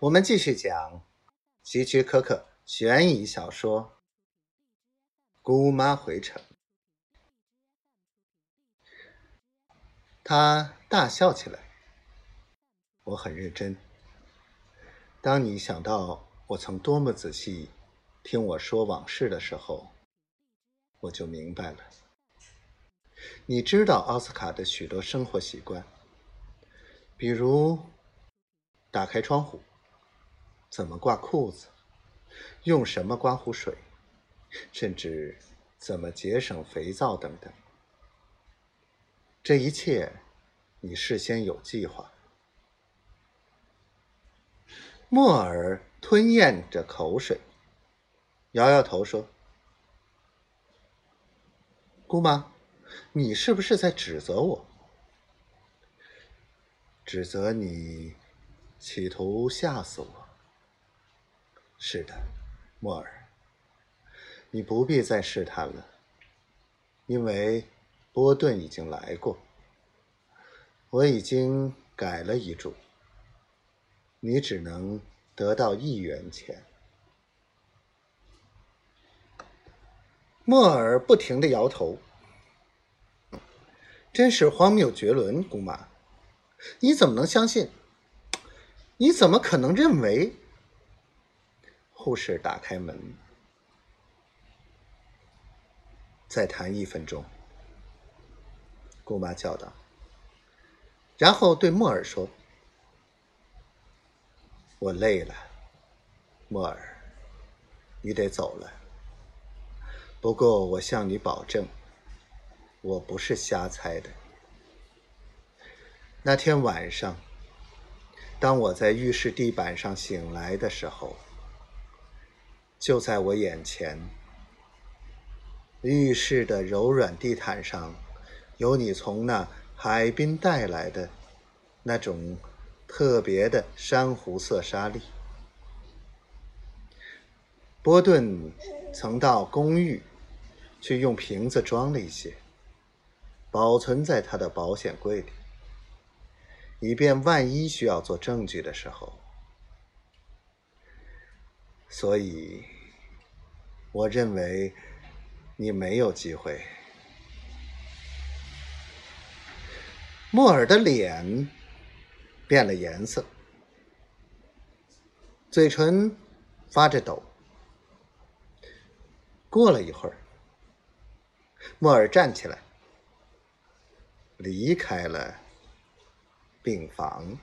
我们继续讲希区柯克悬疑小说《姑妈回城》。他大笑起来。我很认真。当你想到我曾多么仔细听我说往事的时候，我就明白了。你知道奥斯卡的许多生活习惯，比如打开窗户。怎么挂裤子？用什么刮胡水？甚至怎么节省肥皂等等，这一切你事先有计划。莫尔吞咽着口水，摇摇头说：“姑妈，你是不是在指责我？指责你企图吓死我？”是的，莫尔，你不必再试探了，因为波顿已经来过。我已经改了遗嘱，你只能得到一元钱。莫尔不停的摇头，真是荒谬绝伦，姑妈，你怎么能相信？你怎么可能认为？护士打开门，再谈一分钟。姑妈叫道，然后对莫尔说：“我累了，莫尔，你得走了。不过我向你保证，我不是瞎猜的。那天晚上，当我在浴室地板上醒来的时候。”就在我眼前，浴室的柔软地毯上，有你从那海滨带来的那种特别的珊瑚色沙粒。波顿曾到公寓去用瓶子装了一些，保存在他的保险柜里，以便万一需要做证据的时候。所以，我认为你没有机会。莫尔的脸变了颜色，嘴唇发着抖。过了一会儿，莫尔站起来，离开了病房。